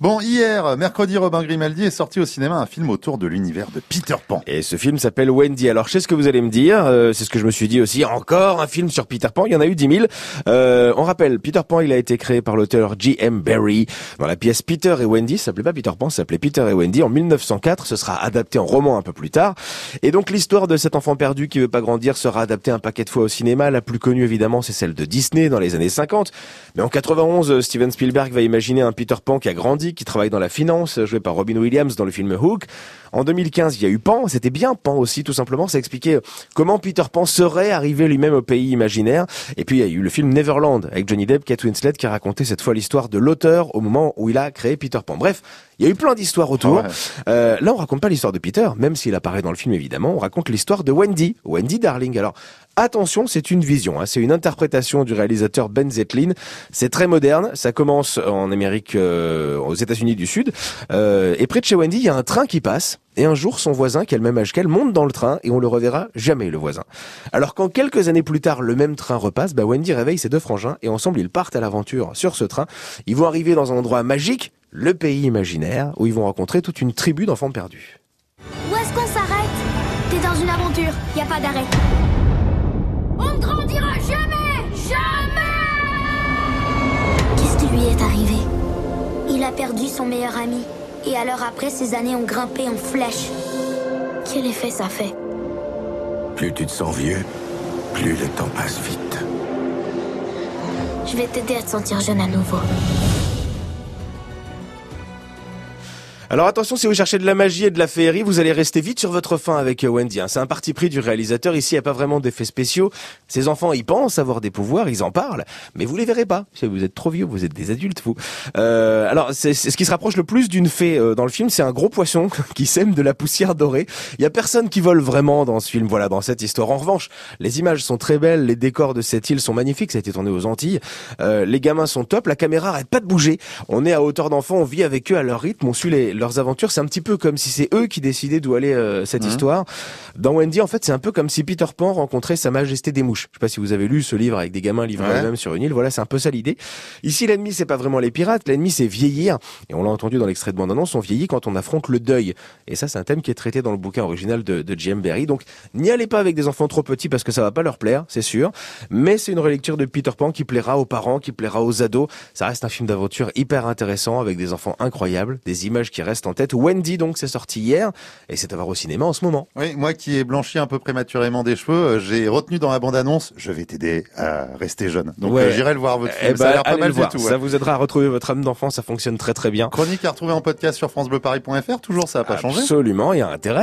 Bon, hier, mercredi, Robin Grimaldi est sorti au cinéma un film autour de l'univers de Peter Pan. Et ce film s'appelle Wendy. Alors, je sais ce que vous allez me dire? euh, c'est ce que je me suis dit aussi. Encore un film sur Peter Pan. Il y en a eu 10 000. Euh, on rappelle, Peter Pan, il a été créé par l'auteur J.M. Barrie. Dans la pièce Peter et Wendy, ça s'appelait pas Peter Pan, ça s'appelait Peter et Wendy. En 1904, ce sera adapté en roman un peu plus tard. Et donc, l'histoire de cet enfant perdu qui veut pas grandir sera adaptée un paquet de fois au cinéma. La plus connue, évidemment, c'est celle de Disney dans les années 50. Mais en 91, Steven Spielberg va imaginer un Peter Pan qui a grandi, qui travaille dans la finance, joué par Robin Williams dans le film Hook. En 2015, il y a eu Pan, c'était bien Pan aussi, tout simplement, ça expliquait comment Peter Pan serait arrivé lui-même au pays imaginaire. Et puis il y a eu le film Neverland avec Johnny Depp, Kate Winslet, qui a raconté cette fois l'histoire de l'auteur au moment où il a créé Peter Pan. Bref, il y a eu plein d'histoires autour. Ouais. Euh, là, on raconte pas l'histoire de Peter, même s'il apparaît dans le film évidemment, on raconte l'histoire de Wendy, Wendy Darling. Alors, attention, c'est une vision, hein, c'est une interprétation du réalisateur Ben Zetlin. C'est très moderne, ça commence en Amérique, euh, aux États-Unis du Sud, euh, et près de chez Wendy, il y a un train qui passe. Et un jour, son voisin, qui a le même âge qu'elle, monte dans le train et on le reverra jamais, le voisin. Alors quand quelques années plus tard, le même train repasse, bah Wendy réveille ses deux frangins et ensemble, ils partent à l'aventure sur ce train. Ils vont arriver dans un endroit magique, le pays imaginaire, où ils vont rencontrer toute une tribu d'enfants perdus. Où est-ce qu'on s'arrête? T'es dans une aventure, y a pas d'arrêt. On ne grandira jamais Jamais Qu'est-ce qui lui est arrivé? Il a perdu son meilleur ami. Et alors après, ses années ont grimpé en flèche. Quel effet ça fait? Plus tu te sens vieux, plus le temps passe vite. Je vais t'aider à te sentir jeune à nouveau. Alors attention, si vous cherchez de la magie et de la féerie, vous allez rester vite sur votre faim avec euh, Wendy. hein. C'est un parti pris du réalisateur. Ici, il n'y a pas vraiment d'effets spéciaux. Ces enfants, ils pensent avoir des pouvoirs, ils en parlent, mais vous les verrez pas. Vous êtes trop vieux, vous êtes des adultes, vous. Euh, alors, c'est c'est ce qui se rapproche le plus d'une fée euh, dans le film, c'est un gros poisson qui sème de la poussière dorée. Il y a personne qui vole vraiment dans ce film, voilà, dans cette histoire. En revanche, les images sont très belles, les décors de cette île sont magnifiques. Ça a été tourné aux Antilles. Euh, les gamins sont top, la caméra arrête pas de bouger. On est à hauteur d'enfant, on vit avec eux à leur rythme, on suit les- leurs aventures. C'est un petit peu comme si c'est eux qui décidaient d'où allait euh, cette histoire. Dans Wendy, en fait, c'est un peu comme si Peter Pan rencontrait Sa Majesté des Mouches. Je sais pas si vous avez lu ce livre avec des gamins livrés Ouais. eux-mêmes sur une île. Voilà, c'est un peu ça l'idée. Ici, l'ennemi, c'est pas vraiment les pirates. L'ennemi, c'est vieillir. Et on l'a entendu dans l'extrait de bande-annonce, on vieillit quand on affronte le deuil. Et ça, c'est un thème qui est traité dans le bouquin original de, de J.M. Barrie. Donc, n'y allez pas avec des enfants trop petits parce que ça va pas leur plaire, c'est sûr. Mais c'est une relecture de Peter Pan qui plaira aux parents, qui plaira aux ados. Ça reste un film d'aventure hyper intéressant avec des enfants incroyables, des images qui restent en tête. Wendy, donc, c'est sorti hier et c'est à voir au cinéma en ce moment. Oui, moi qui ai blanchi un peu prématurément des cheveux, euh, j'ai retenu dans la bande-annonce, je vais t'aider à rester jeune. Donc Ouais. euh, j'irai le voir votre film, Eh ça a ben, l'air pas mal le voir. du tout. Ça vous aidera à retrouver votre âme d'enfant, ça fonctionne très très bien. Chronique à retrouver en podcast sur francebleuparis.fr, toujours ça a pas changé Absolument, il y a intérêt.